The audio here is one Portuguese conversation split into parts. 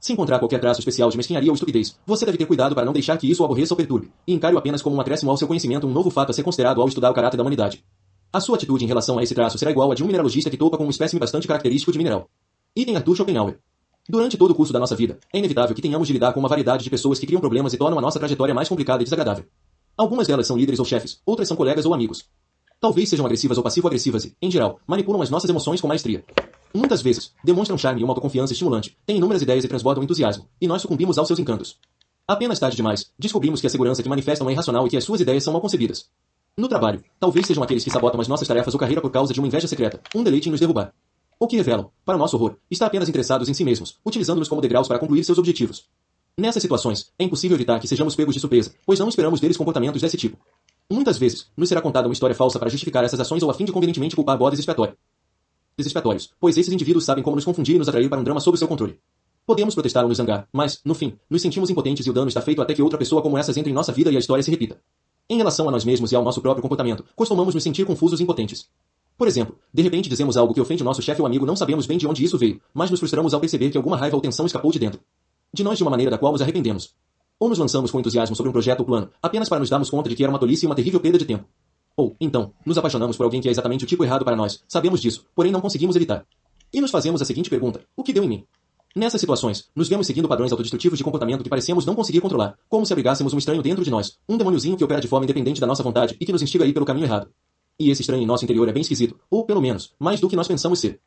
Se encontrar qualquer traço especial de mesquinharia ou estupidez, você deve ter cuidado para não deixar que isso o aborreça ou perturbe, e encare-o apenas como um acréscimo ao seu conhecimento um novo fato a ser considerado ao estudar o caráter da humanidade. A sua atitude em relação a esse traço será igual a de um mineralogista que topa com um espécime bastante característico de mineral. Item Arthur Schopenhauer. Durante todo o curso da nossa vida, é inevitável que tenhamos de lidar com uma variedade de pessoas que criam problemas e tornam a nossa trajetória mais complicada e desagradável. Algumas delas são líderes ou chefes, outras são colegas ou amigos. Talvez sejam agressivas ou passivo-agressivas e, em geral, manipulam as nossas emoções com maestria. Muitas vezes, demonstram charme e uma autoconfiança estimulante, têm inúmeras ideias e transbordam entusiasmo, e nós sucumbimos aos seus encantos. Apenas tarde demais, descobrimos que a segurança que manifestam é irracional e que as suas ideias são mal concebidas. No trabalho, talvez sejam aqueles que sabotam as nossas tarefas ou carreira por causa de uma inveja secreta, um deleite em nos derrubar. Ou que revelam, para nosso horror, está apenas interessados em si mesmos, utilizando-nos como degraus para concluir seus objetivos. Nessas situações, é impossível evitar que sejamos pegos de surpresa, pois não esperamos deles comportamentos desse tipo. Muitas vezes, nos será contada uma história falsa para justificar essas ações ou a fim de convenientemente culpar bodes expiatórios expiatórios, pois esses indivíduos sabem como nos confundir e nos atrair para um drama sob seu controle. Podemos protestar ou nos zangar, mas, no fim, nos sentimos impotentes e o dano está feito até que outra pessoa como essas entre em nossa vida e a história se repita. Em relação a nós mesmos e ao nosso próprio comportamento, costumamos nos sentir confusos e impotentes. Por exemplo, de repente dizemos algo que ofende o nosso chefe ou amigo, não sabemos bem de onde isso veio, mas nos frustramos ao perceber que alguma raiva ou tensão escapou de dentro. De nós de uma maneira da qual nos arrependemos. Ou nos lançamos com entusiasmo sobre um projeto ou plano, apenas para nos darmos conta de que era uma tolice e uma terrível perda de tempo. Ou, então, nos apaixonamos por alguém que é exatamente o tipo errado para nós, sabemos disso, porém não conseguimos evitar. E nos fazemos a seguinte pergunta: o que deu em mim? Nessas situações, nos vemos seguindo padrões autodestrutivos de comportamento que parecemos não conseguir controlar, como se abrigássemos um estranho dentro de nós, um demôniozinho que opera de forma independente da nossa vontade e que nos instiga a ir pelo caminho errado. E esse estranho em nosso interior é bem esquisito, ou pelo menos, mais do que nós pensamos ser.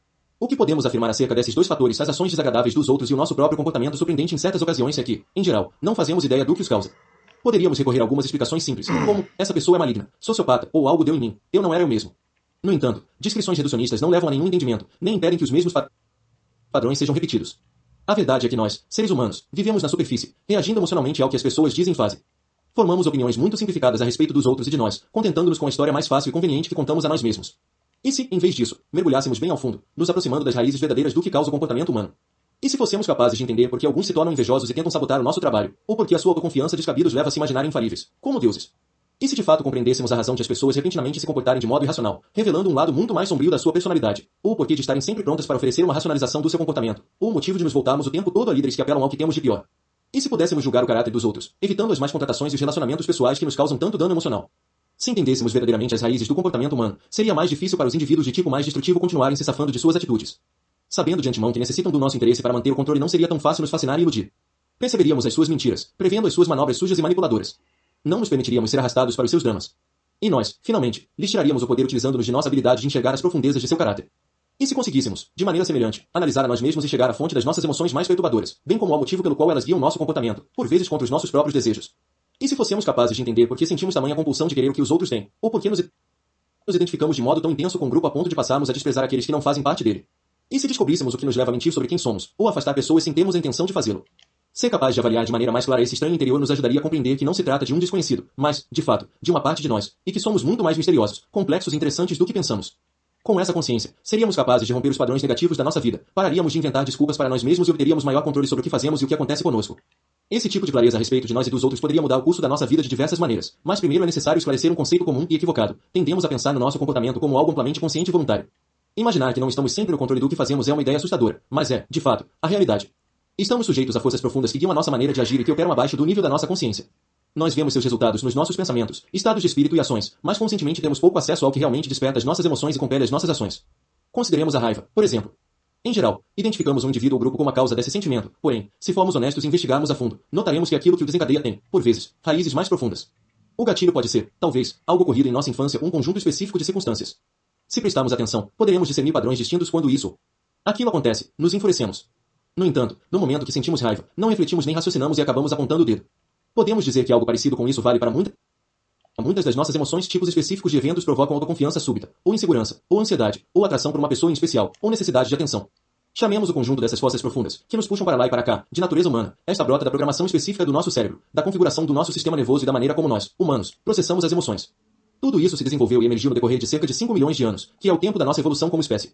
O que podemos afirmar acerca desses dois fatores, as ações desagradáveis dos outros e o nosso próprio comportamento surpreendente em certas ocasiões é que, em geral, não fazemos ideia do que os causa. Poderíamos recorrer a algumas explicações simples, como essa pessoa é maligna, sociopata ou algo deu em mim, eu não era eu mesmo. No entanto, descrições reducionistas não levam a nenhum entendimento, nem impedem que os mesmos padrões sejam repetidos. A verdade é que nós, seres humanos, vivemos na superfície, reagindo emocionalmente ao que as pessoas dizem e fazem. Formamos opiniões muito simplificadas a respeito dos outros e de nós, contentando-nos com a história mais fácil e conveniente que contamos a nós mesmos. E se, em vez disso, mergulhássemos bem ao fundo, nos aproximando das raízes verdadeiras do que causa o comportamento humano? E se fossemos capazes de entender por que alguns se tornam invejosos e tentam sabotar o nosso trabalho, ou porque a sua autoconfiança descabida os leva a se imaginar infalíveis, como deuses? E se de fato compreendêssemos a razão de as pessoas repentinamente se comportarem de modo irracional, revelando um lado muito mais sombrio da sua personalidade, ou o porquê de estarem sempre prontas para oferecer uma racionalização do seu comportamento, ou o motivo de nos voltarmos o tempo todo a líderes que apelam ao que temos de pior? E se pudéssemos julgar o caráter dos outros, evitando as más contratações e os relacionamentos pessoais que nos causam tanto dano emocional? Se entendêssemos verdadeiramente as raízes do comportamento humano, seria mais difícil para os indivíduos de tipo mais destrutivo continuarem se safando de suas atitudes. Sabendo de antemão que necessitam do nosso interesse para manter o controle, não seria tão fácil nos fascinar e iludir. Perceberíamos as suas mentiras, prevendo as suas manobras sujas e manipuladoras. Não nos permitiríamos ser arrastados para os seus dramas. E nós, finalmente, lhes tiraríamos o poder utilizando-nos de nossa habilidade de enxergar as profundezas de seu caráter. E se conseguíssemos, de maneira semelhante, analisar a nós mesmos e chegar à fonte das nossas emoções mais perturbadoras, bem como ao motivo pelo qual elas guiam nosso comportamento, por vezes contra os nossos próprios desejos? E se fossemos capazes de entender por que sentimos tamanha compulsão de querer o que os outros têm, ou por que nos, nos identificamos de modo tão intenso com o grupo a ponto de passarmos a desprezar aqueles que não fazem parte dele? E se descobríssemos o que nos leva a mentir sobre quem somos, ou afastar pessoas sem termos a intenção de fazê-lo? Ser capaz de avaliar de maneira mais clara esse estranho interior nos ajudaria a compreender que não se trata de um desconhecido, mas, de fato, de uma parte de nós, e que somos muito mais misteriosos, complexos e interessantes do que pensamos. Com essa consciência, seríamos capazes de romper os padrões negativos da nossa vida, pararíamos de inventar desculpas para nós mesmos e obteríamos maior controle sobre o que fazemos e o que acontece conosco. Esse tipo de clareza a respeito de nós e dos outros poderia mudar o curso da nossa vida de diversas maneiras, mas primeiro é necessário esclarecer um conceito comum e equivocado. Tendemos a pensar no nosso comportamento como algo amplamente consciente e voluntário. Imaginar que não estamos sempre no controle do que fazemos é uma ideia assustadora, mas é, de fato, a realidade. Estamos sujeitos a forças profundas que guiam a nossa maneira de agir e que operam abaixo do nível da nossa consciência. Nós vemos seus resultados nos nossos pensamentos, estados de espírito e ações, mas conscientemente temos pouco acesso ao que realmente desperta as nossas emoções e compele as nossas ações. Consideremos a raiva, por exemplo. Em geral, identificamos um indivíduo ou grupo como a causa desse sentimento, porém, se formos honestos e investigarmos a fundo, notaremos que aquilo que o desencadeia tem, por vezes, raízes mais profundas. O gatilho pode ser, talvez, algo ocorrido em nossa infância ou um conjunto específico de circunstâncias. Se prestarmos atenção, poderemos discernir padrões distintos quando isso. Aquilo acontece, nos enfurecemos, no entanto, no momento que sentimos raiva, não refletimos nem raciocinamos e acabamos apontando o dedo. Podemos dizer que algo parecido com isso vale para muita... Muitas das nossas emoções, tipos específicos de eventos provocam autoconfiança súbita, ou insegurança, ou ansiedade, ou atração por uma pessoa em especial, ou necessidade de atenção. Chamemos o conjunto dessas forças profundas, que nos puxam para lá e para cá, de natureza humana. Esta brota da programação específica do nosso cérebro, da configuração do nosso sistema nervoso e da maneira como nós, humanos, processamos as emoções. Tudo isso se desenvolveu e emergiu no decorrer de cerca de 5 milhões de anos, que é o tempo da nossa evolução como espécie.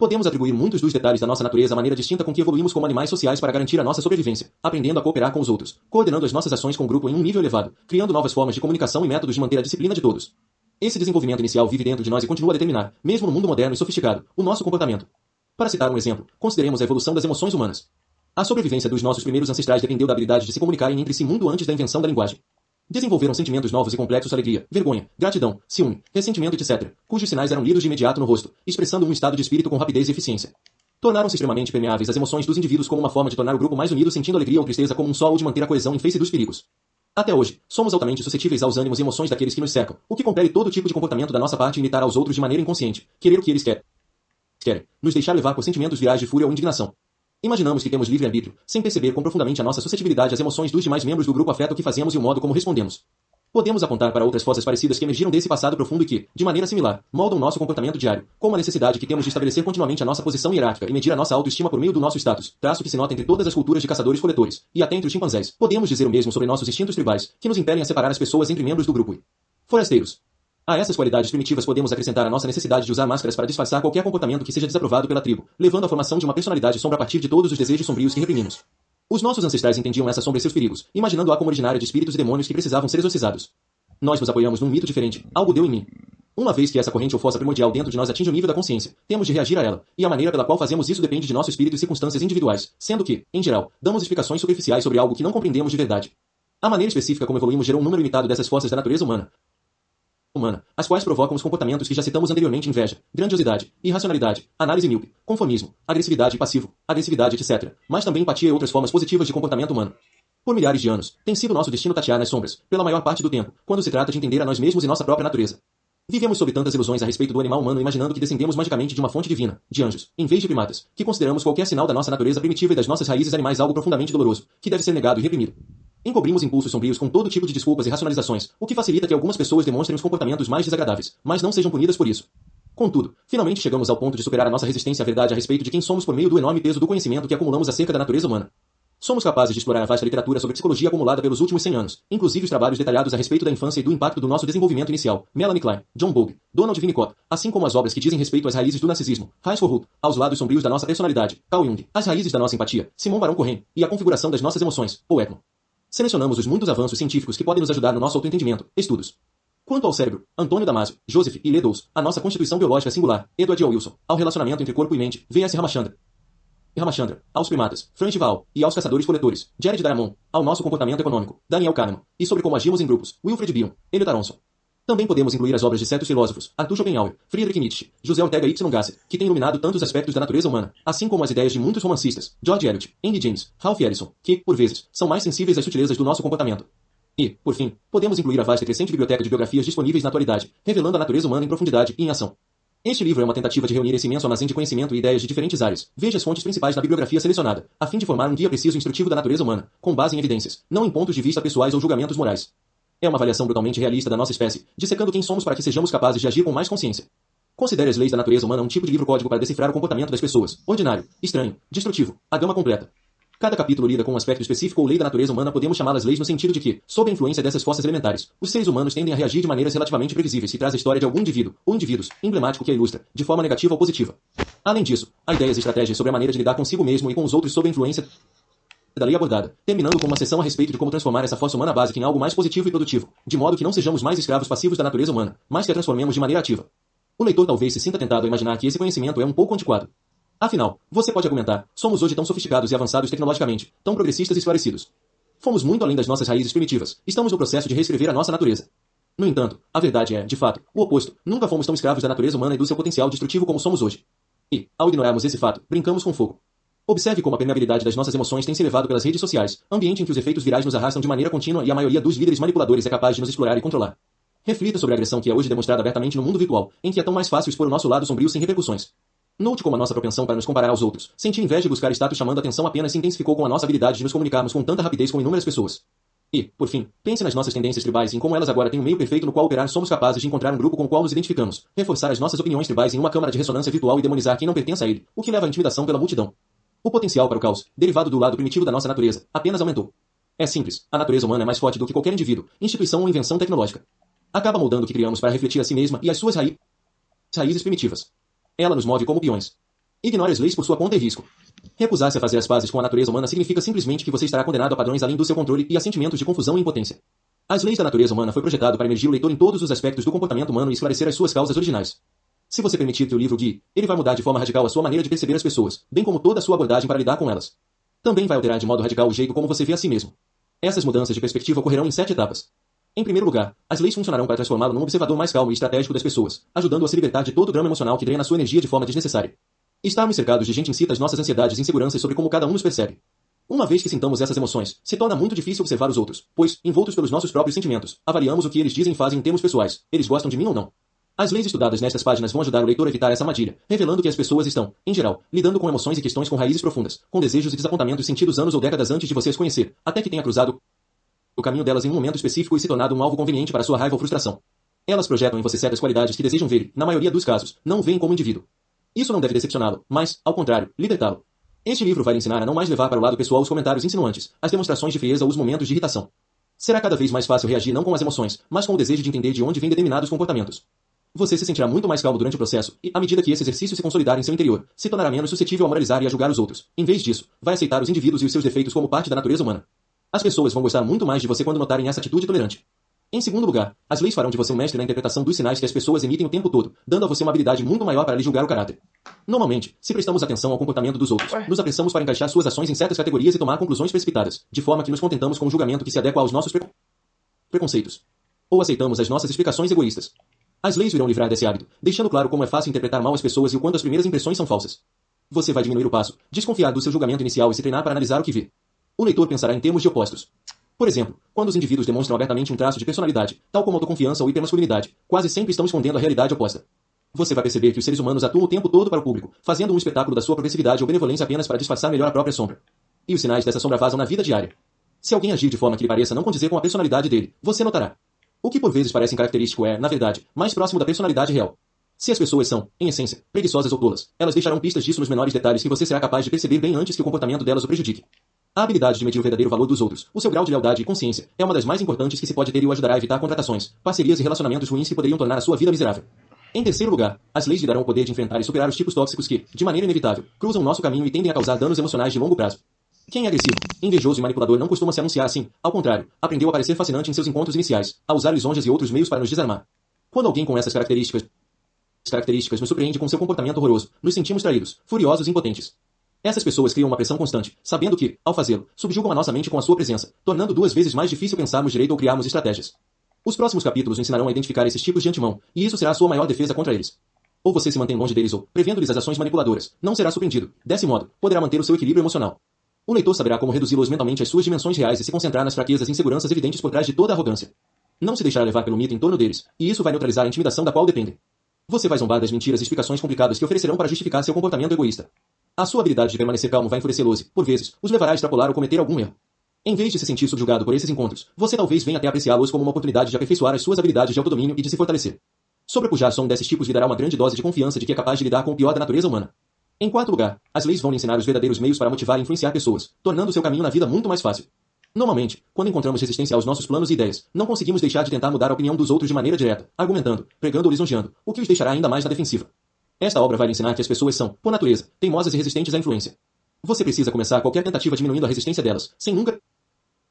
Podemos atribuir muitos dos detalhes da nossa natureza à maneira distinta com que evoluímos como animais sociais para garantir a nossa sobrevivência, aprendendo a cooperar com os outros, coordenando as nossas ações com o grupo em um nível elevado, criando novas formas de comunicação e métodos de manter a disciplina de todos. Esse desenvolvimento inicial vive dentro de nós e continua a determinar, mesmo no mundo moderno e sofisticado, o nosso comportamento. Para citar um exemplo, consideremos a evolução das emoções humanas. A sobrevivência dos nossos primeiros ancestrais dependeu da habilidade de se comunicarem entre si muito antes da invenção da linguagem. Desenvolveram sentimentos novos e complexos alegria, vergonha, gratidão, ciúme, ressentimento, etc., cujos sinais eram lidos de imediato no rosto, expressando um estado de espírito com rapidez e eficiência. Tornaram-se extremamente permeáveis às emoções dos indivíduos como uma forma de tornar o grupo mais unido sentindo alegria ou tristeza como um só ou de manter a coesão em face dos perigos. Até hoje, somos altamente suscetíveis aos ânimos e emoções daqueles que nos cercam, o que compele todo tipo de comportamento da nossa parte imitar aos outros de maneira inconsciente, querer o que eles querem. Querem, nos deixar levar por sentimentos virais de fúria ou indignação. Imaginamos que temos livre-arbítrio, sem perceber quão profundamente a nossa suscetibilidade às emoções dos demais membros do grupo afeta o que fazemos e o modo como respondemos. Podemos apontar para outras forças parecidas que emergiram desse passado profundo e que, de maneira similar, moldam nosso comportamento diário, como a necessidade que temos de estabelecer continuamente a nossa posição hierárquica e medir a nossa autoestima por meio do nosso status, traço que se nota entre todas as culturas de caçadores-coletores, e até entre os chimpanzés. Podemos dizer o mesmo sobre nossos instintos tribais, que nos impelem a separar as pessoas entre membros do grupo forasteiros. A essas qualidades primitivas podemos acrescentar a nossa necessidade de usar máscaras para disfarçar qualquer comportamento que seja desaprovado pela tribo, levando à formação de uma personalidade sombra a partir de todos os desejos sombrios que reprimimos. Os nossos ancestrais entendiam essa sombra e seus perigos, imaginando-a como originária de espíritos e demônios que precisavam ser exorcizados. Nós nos apoiamos num mito diferente, algo deu em mim. Uma vez que essa corrente ou força primordial dentro de nós atinge o nível da consciência, temos de reagir a ela, e a maneira pela qual fazemos isso depende de nosso espírito e circunstâncias individuais, sendo que, em geral, damos explicações superficiais sobre algo que não compreendemos de verdade. A maneira específica como evoluímos gerou um número limitado dessas forças da natureza humana, humana, as quais provocam os comportamentos que já citamos anteriormente inveja, grandiosidade, irracionalidade, análise míope, conformismo, agressividade e passivo, agressividade etc., mas também empatia e outras formas positivas de comportamento humano. Por milhares de anos, tem sido nosso destino tatear nas sombras, pela maior parte do tempo, quando se trata de entender a nós mesmos e nossa própria natureza. Vivemos sob tantas ilusões a respeito do animal humano imaginando que descendemos magicamente de uma fonte divina, de anjos, em vez de primatas, que consideramos qualquer sinal da nossa natureza primitiva e das nossas raízes animais algo profundamente doloroso, que deve ser negado e reprimido. Encobrimos impulsos sombrios com todo tipo de desculpas e racionalizações, o que facilita que algumas pessoas demonstrem os comportamentos mais desagradáveis, mas não sejam punidas por isso. Contudo, finalmente chegamos ao ponto de superar a nossa resistência à verdade a respeito de quem somos por meio do enorme peso do conhecimento que acumulamos acerca da natureza humana. Somos capazes de explorar a vasta literatura sobre psicologia acumulada pelos últimos 100 anos, inclusive os trabalhos detalhados a respeito da infância e do impacto do nosso desenvolvimento inicial, Melanie Klein, John Bowlby, Donald Winnicott, assim como as obras que dizem respeito às raízes do narcisismo, Heinz Forhut, aos lados sombrios da nossa personalidade, Carl Jung, as raízes da nossa empatia, Simon Baron Cohen, e a configuração das nossas emoções, Paul Ekman. Selecionamos os muitos avanços científicos que podem nos ajudar no nosso autoentendimento. Estudos. Quanto ao cérebro, Antônio Damasio, Joseph e Ledoux, a nossa constituição biológica singular, Edward Wilson, ao relacionamento entre corpo e mente, V.S. Ramachandra. Ramachandra, aos primatas, Frank Val, e aos caçadores-coletores, Jared Diamond, ao nosso comportamento econômico, Daniel Kahneman, e sobre como agimos em grupos, Wilfred Bion, Elliot Aronson. Também podemos incluir as obras de certos filósofos, Arthur Schopenhauer, Friedrich Nietzsche, José Ortega y Gasset, que têm iluminado tantos aspectos da natureza humana, assim como as ideias de muitos romancistas, George Eliot, Henry James, Ralph Ellison, que, por vezes, são mais sensíveis às sutilezas do nosso comportamento. E, por fim, podemos incluir a vasta e crescente biblioteca de biografias disponíveis na atualidade, revelando a natureza humana em profundidade e em ação. Este livro é uma tentativa de reunir esse imenso armazém de conhecimento e ideias de diferentes áreas. Veja as fontes principais da bibliografia selecionada, a fim de formar um guia preciso e instrutivo da natureza humana, com base em evidências, não em pontos de vista pessoais ou julgamentos morais. É uma avaliação brutalmente realista da nossa espécie, dissecando quem somos para que sejamos capazes de agir com mais consciência. Considere as leis da natureza humana um tipo de livro-código para decifrar o comportamento das pessoas, ordinário, estranho, destrutivo, a gama completa. Cada capítulo lida com um aspecto específico ou lei da natureza humana, podemos chamá-las leis no sentido de que, sob a influência dessas forças elementares, os seres humanos tendem a reagir de maneiras relativamente previsíveis e traz a história de algum indivíduo, ou indivíduos, emblemático que a ilustra, de forma negativa ou positiva. Além disso, há ideias e estratégias sobre a maneira de lidar consigo mesmo e com os outros sob a influência da lei abordada, terminando com uma sessão a respeito de como transformar essa força humana básica em algo mais positivo e produtivo, de modo que não sejamos mais escravos passivos da natureza humana, mas que a transformemos de maneira ativa. O leitor talvez se sinta tentado a imaginar que esse conhecimento é um pouco antiquado. Afinal, você pode argumentar, somos hoje tão sofisticados e avançados tecnologicamente, tão progressistas e esclarecidos. Fomos muito além das nossas raízes primitivas, estamos no processo de reescrever a nossa natureza. No entanto, a verdade é, de fato, o oposto. Nunca fomos tão escravos da natureza humana e do seu potencial destrutivo como somos hoje. E, ao ignorarmos esse fato, brincamos com fogo. Observe como a permeabilidade das nossas emoções tem se elevado pelas redes sociais, ambiente em que os efeitos virais nos arrastam de maneira contínua e a maioria dos líderes manipuladores é capaz de nos explorar e controlar. Reflita sobre a agressão que é hoje demonstrada abertamente no mundo virtual, em que é tão mais fácil expor o nosso lado sombrio sem repercussões. Note como a nossa propensão para nos comparar aos outros, sentir inveja e buscar status chamando atenção apenas se intensificou com a nossa habilidade de nos comunicarmos com tanta rapidez com inúmeras pessoas. E, por fim, pense nas nossas tendências tribais e em como elas agora têm um meio perfeito no qual operar somos capazes de encontrar um grupo com o qual nos identificamos, reforçar as nossas opiniões tribais em uma câmara de ressonância virtual e demonizar quem não pertence a ele, o que leva à intimidação pela multidão. O potencial para o caos, derivado do lado primitivo da nossa natureza, apenas aumentou. É simples, a natureza humana é mais forte do que qualquer indivíduo, instituição ou invenção tecnológica. Acaba moldando o que criamos para refletir a si mesma e as suas raí... raízes primitivas. Ela nos move como peões. Ignore as leis por sua conta e risco. Recusar-se a fazer as pazes com a natureza humana significa simplesmente que você estará condenado a padrões além do seu controle e a sentimentos de confusão e impotência. As leis da natureza humana foi projetado para emergir o leitor em todos os aspectos do comportamento humano e esclarecer as suas causas originais. Se você permitir que o livro guie, ele vai mudar de forma radical a sua maneira de perceber as pessoas, bem como toda a sua abordagem para lidar com elas. Também vai alterar de modo radical o jeito como você vê a si mesmo. Essas mudanças de perspectiva ocorrerão em sete etapas. Em primeiro lugar, as leis funcionarão para transformá-lo num observador mais calmo e estratégico das pessoas, ajudando a se libertar de todo o drama emocional que drena sua energia de forma desnecessária. Estarmos cercados de gente incita as nossas ansiedades e inseguranças sobre como cada um nos percebe. Uma vez que sintamos essas emoções, se torna muito difícil observar os outros, pois, envoltos pelos nossos próprios sentimentos, avaliamos o que eles dizem e fazem em termos pessoais. Eles gostam de mim ou não? As leis estudadas nestas páginas vão ajudar o leitor a evitar essa armadilha, revelando que as pessoas estão, em geral, lidando com emoções e questões com raízes profundas, com desejos e desapontamentos sentidos anos ou décadas antes de você as conhecer, até que tenha cruzado o caminho delas em um momento específico e se tornado um alvo conveniente para sua raiva ou frustração. Elas projetam em você certas qualidades que desejam ver e, na maioria dos casos, não veem como indivíduo. Isso não deve decepcioná-lo, mas, ao contrário, libertá-lo. Este livro vai lhe ensinar a não mais levar para o lado pessoal os comentários insinuantes, as demonstrações de frieza ou os momentos de irritação. Será cada vez mais fácil reagir não com as emoções, mas com o desejo de entender de onde vêm determinados comportamentos. Você se sentirá muito mais calmo durante o processo, e, à medida que esse exercício se consolidar em seu interior, se tornará menos suscetível a moralizar e a julgar os outros. Em vez disso, vai aceitar os indivíduos e os seus defeitos como parte da natureza humana. As pessoas vão gostar muito mais de você quando notarem essa atitude tolerante. Em segundo lugar, as leis farão de você um mestre na interpretação dos sinais que as pessoas emitem o tempo todo, dando a você uma habilidade muito maior para lhe julgar o caráter. Normalmente, se prestamos atenção ao comportamento dos outros, nos apressamos para encaixar suas ações em certas categorias e tomar conclusões precipitadas, de forma que nos contentamos com um julgamento que se adequa aos nossos pre... preconceitos. Ou aceitamos as nossas explicações egoístas. As leis irão livrar desse hábito, deixando claro como é fácil interpretar mal as pessoas e o quanto as primeiras impressões são falsas. Você vai diminuir o passo, desconfiar do seu julgamento inicial e se treinar para analisar o que vê o leitor pensará em termos de opostos. Por exemplo, quando os indivíduos demonstram abertamente um traço de personalidade, tal como autoconfiança ou hipermasculinidade, quase sempre estão escondendo a realidade oposta. Você vai perceber que os seres humanos atuam o tempo todo para o público, fazendo um espetáculo da sua progressividade ou benevolência apenas para disfarçar melhor a própria sombra. E os sinais dessa sombra vazam na vida diária. Se alguém agir de forma que lhe pareça não condizer com a personalidade dele, você notará. O que por vezes parece característico é, na verdade, mais próximo da personalidade real. Se as pessoas são, em essência, preguiçosas ou tolas, elas deixarão pistas disso nos menores detalhes que você será capaz de perceber bem antes que o comportamento delas o prejudique. A habilidade de medir o verdadeiro valor dos outros, o seu grau de lealdade e consciência, é uma das mais importantes que se pode ter e o ajudará a evitar contratações, parcerias e relacionamentos ruins que poderiam tornar a sua vida miserável. Em terceiro lugar, as leis lhe darão o poder de enfrentar e superar os tipos tóxicos que, de maneira inevitável, cruzam nosso caminho e tendem a causar danos emocionais de longo prazo. Quem é agressivo, invejoso e manipulador não costuma se anunciar assim, ao contrário, aprendeu a parecer fascinante em seus encontros iniciais, a usar lisonjas e outros meios para nos desarmar. Quando alguém com essas características características nos surpreende com seu comportamento horroroso, nos sentimos traídos, furiosos e impotentes. Essas pessoas criam uma pressão constante, sabendo que, ao fazê-lo, subjugam a nossa mente com a sua presença, tornando duas vezes mais difícil pensarmos direito ou criarmos estratégias. Os próximos capítulos ensinarão a identificar esses tipos de antemão, e isso será a sua maior defesa contra eles. Ou você se mantém longe deles ou, prevendo-lhes as ações manipuladoras, não será surpreendido. Desse modo, poderá manter o seu equilíbrio emocional. O leitor saberá como reduzi-los mentalmente às suas dimensões reais e se concentrar nas fraquezas e inseguranças evidentes por trás de toda a arrogância. Não se deixará levar pelo mito em torno deles, e isso vai neutralizar a intimidação da qual dependem. Você vai zombar das mentiras e explicações complicadas que oferecerão para justificar seu comportamento egoísta. A sua habilidade de permanecer calmo vai enfurecê-los e, por vezes, os levará a extrapolar ou cometer algum erro. Em vez de se sentir subjugado por esses encontros, você talvez venha até apreciá-los como uma oportunidade de aperfeiçoar as suas habilidades de autodomínio e de se fortalecer. Sobrepujar som desses tipos lhe dará uma grande dose de confiança de que é capaz de lidar com o pior da natureza humana. Em quarto lugar, as leis vão lhe ensinar os verdadeiros meios para motivar e influenciar pessoas, tornando seu caminho na vida muito mais fácil. Normalmente, quando encontramos resistência aos nossos planos e ideias, não conseguimos deixar de tentar mudar a opinião dos outros de maneira direta, argumentando, pregando ou lisonjeando, o que os deixará ainda mais na defensiva. Esta obra vai lhe ensinar que as pessoas são, por natureza, teimosas e resistentes à influência. Você precisa começar qualquer tentativa diminuindo a resistência delas, sem nunca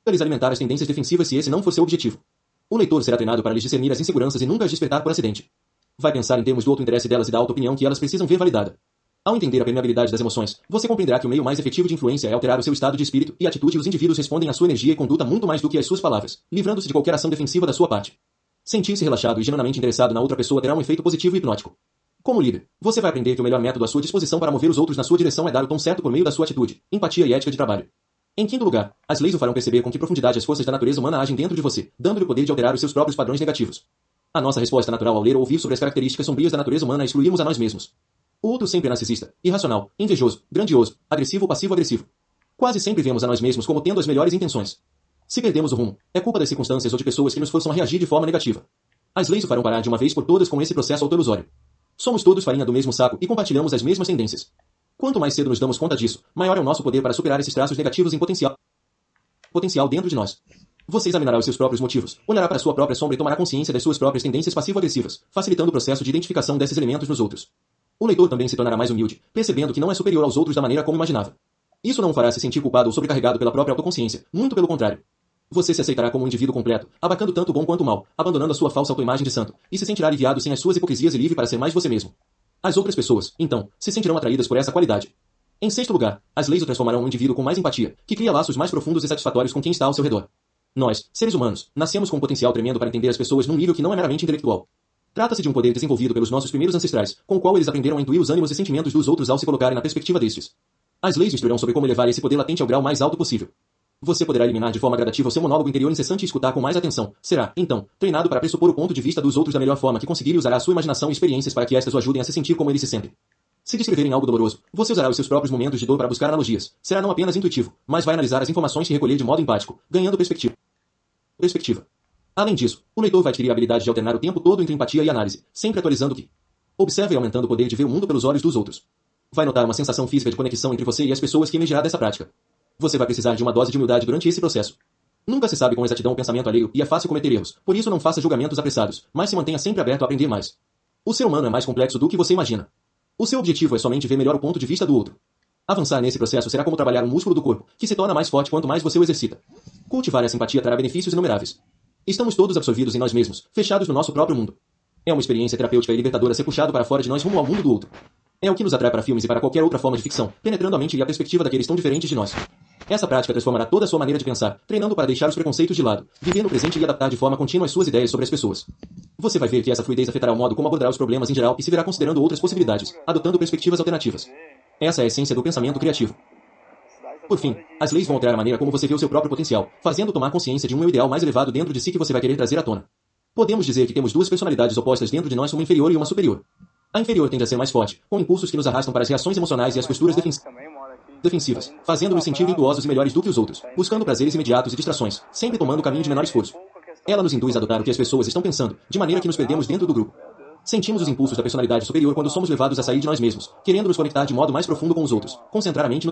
lhes alimentar as tendências defensivas se esse não for seu objetivo. O leitor será treinado para lhes discernir as inseguranças e nunca as despertar por acidente. Vai pensar em termos do outro interesse delas e da auto-opinião que elas precisam ver validada. Ao entender a permeabilidade das emoções, você compreenderá que o meio mais efetivo de influência é alterar o seu estado de espírito e atitude e os indivíduos respondem à sua energia e conduta muito mais do que às suas palavras, livrando-se de qualquer ação defensiva da sua parte. Sentir-se relaxado e genuinamente interessado na outra pessoa terá um efeito positivo e hipnótico. Como líder, você vai aprender que o melhor método à sua disposição para mover os outros na sua direção é dar o tom certo por meio da sua atitude, empatia e ética de trabalho. Em quinto lugar, as leis o farão perceber com que profundidade as forças da natureza humana agem dentro de você, dando-lhe o poder de alterar os seus próprios padrões negativos. A nossa resposta natural ao ler ou ouvir sobre as características sombrias da natureza humana é excluirmos a nós mesmos. Outro sempre narcisista, irracional, invejoso, grandioso, agressivo ou passivo-agressivo. Quase sempre vemos a nós mesmos como tendo as melhores intenções. Se perdemos o rumo, é culpa das circunstâncias ou de pessoas que nos forçam a reagir de forma negativa. As leis o farão parar de uma vez por todas com esse processo autolusório. Somos todos farinha do mesmo saco e compartilhamos as mesmas tendências. Quanto mais cedo nos damos conta disso, maior é o nosso poder para superar esses traços negativos em potencial, potencial dentro de nós. Você examinará os seus próprios motivos, olhará para sua própria sombra e tomará consciência das suas próprias tendências passivo-agressivas, facilitando o processo de identificação desses elementos nos outros. O leitor também se tornará mais humilde, percebendo que não é superior aos outros da maneira como imaginava. Isso não o fará se sentir culpado ou sobrecarregado pela própria autoconsciência, muito pelo contrário. Você se aceitará como um indivíduo completo, abarcando tanto o bom quanto o mal, abandonando a sua falsa autoimagem de santo, e se sentirá aliviado sem as suas hipocrisias e livre para ser mais você mesmo. As outras pessoas, então, se sentirão atraídas por essa qualidade. Em sexto lugar, as leis o transformarão um indivíduo com mais empatia, que cria laços mais profundos e satisfatórios com quem está ao seu redor. Nós, seres humanos, nascemos com um potencial tremendo para entender as pessoas num nível que não é meramente intelectual. Trata-se de um poder desenvolvido pelos nossos primeiros ancestrais, com o qual eles aprenderam a intuir os ânimos e sentimentos dos outros ao se colocarem na perspectiva destes. As leis instruirão sobre como levar esse poder latente ao grau mais alto possível. Você poderá eliminar de forma gradativa o seu monólogo interior incessante e escutar com mais atenção. Será, então, treinado para pressupor o ponto de vista dos outros da melhor forma que conseguir e usará a sua imaginação e experiências para que estas o ajudem a se sentir como eles se sentem. Se descreverem algo doloroso, você usará os seus próprios momentos de dor para buscar analogias. Será não apenas intuitivo, mas vai analisar as informações e recolher de modo empático, ganhando perspectiva. Perspectiva. Além disso, o leitor vai adquirir a habilidade de alternar o tempo todo entre empatia e análise, sempre atualizando o que observa e aumentando o poder de ver o mundo pelos olhos dos outros. Vai notar uma sensação física de conexão entre você e as pessoas que emergirá dessa prática. Você vai precisar de uma dose de humildade durante esse processo. Nunca se sabe com exatidão o pensamento alheio e é fácil cometer erros, por isso não faça julgamentos apressados, mas se mantenha sempre aberto a aprender mais. O ser humano é mais complexo do que você imagina. O seu objetivo é somente ver melhor o ponto de vista do outro. Avançar nesse processo será como trabalhar um músculo do corpo, que se torna mais forte quanto mais você o exercita. Cultivar a simpatia trará benefícios inumeráveis. Estamos todos absorvidos em nós mesmos, fechados no nosso próprio mundo. É uma experiência terapêutica e libertadora ser puxado para fora de nós rumo ao mundo do outro. É o que nos atrai para filmes e para qualquer outra forma de ficção, penetrando a mente e a perspectiva daqueles tão diferentes de nós. Essa prática transformará toda a sua maneira de pensar, treinando para deixar os preconceitos de lado, viver no presente e adaptar de forma contínua as suas ideias sobre as pessoas. Você vai ver que essa fluidez afetará o modo como abordará os problemas em geral e se verá considerando outras possibilidades, adotando perspectivas alternativas. Essa é a essência do pensamento criativo. Por fim, as leis vão alterar a maneira como você vê o seu próprio potencial, fazendo tomar consciência de um eu ideal mais elevado dentro de si que você vai querer trazer à tona. Podemos dizer que temos duas personalidades opostas dentro de nós, uma inferior e uma superior. A inferior tende a ser mais forte, com impulsos que nos arrastam para as reações emocionais e as posturas defensivas, fazendo-nos sentir virtuosos e melhores do que os outros, buscando prazeres imediatos e distrações, sempre tomando o caminho de menor esforço. Ela nos induz a adotar o que as pessoas estão pensando, de maneira que nos perdemos dentro do grupo. Sentimos os impulsos da personalidade superior quando somos levados a sair de nós mesmos, querendo nos conectar de modo mais profundo com os outros, concentrar a mente no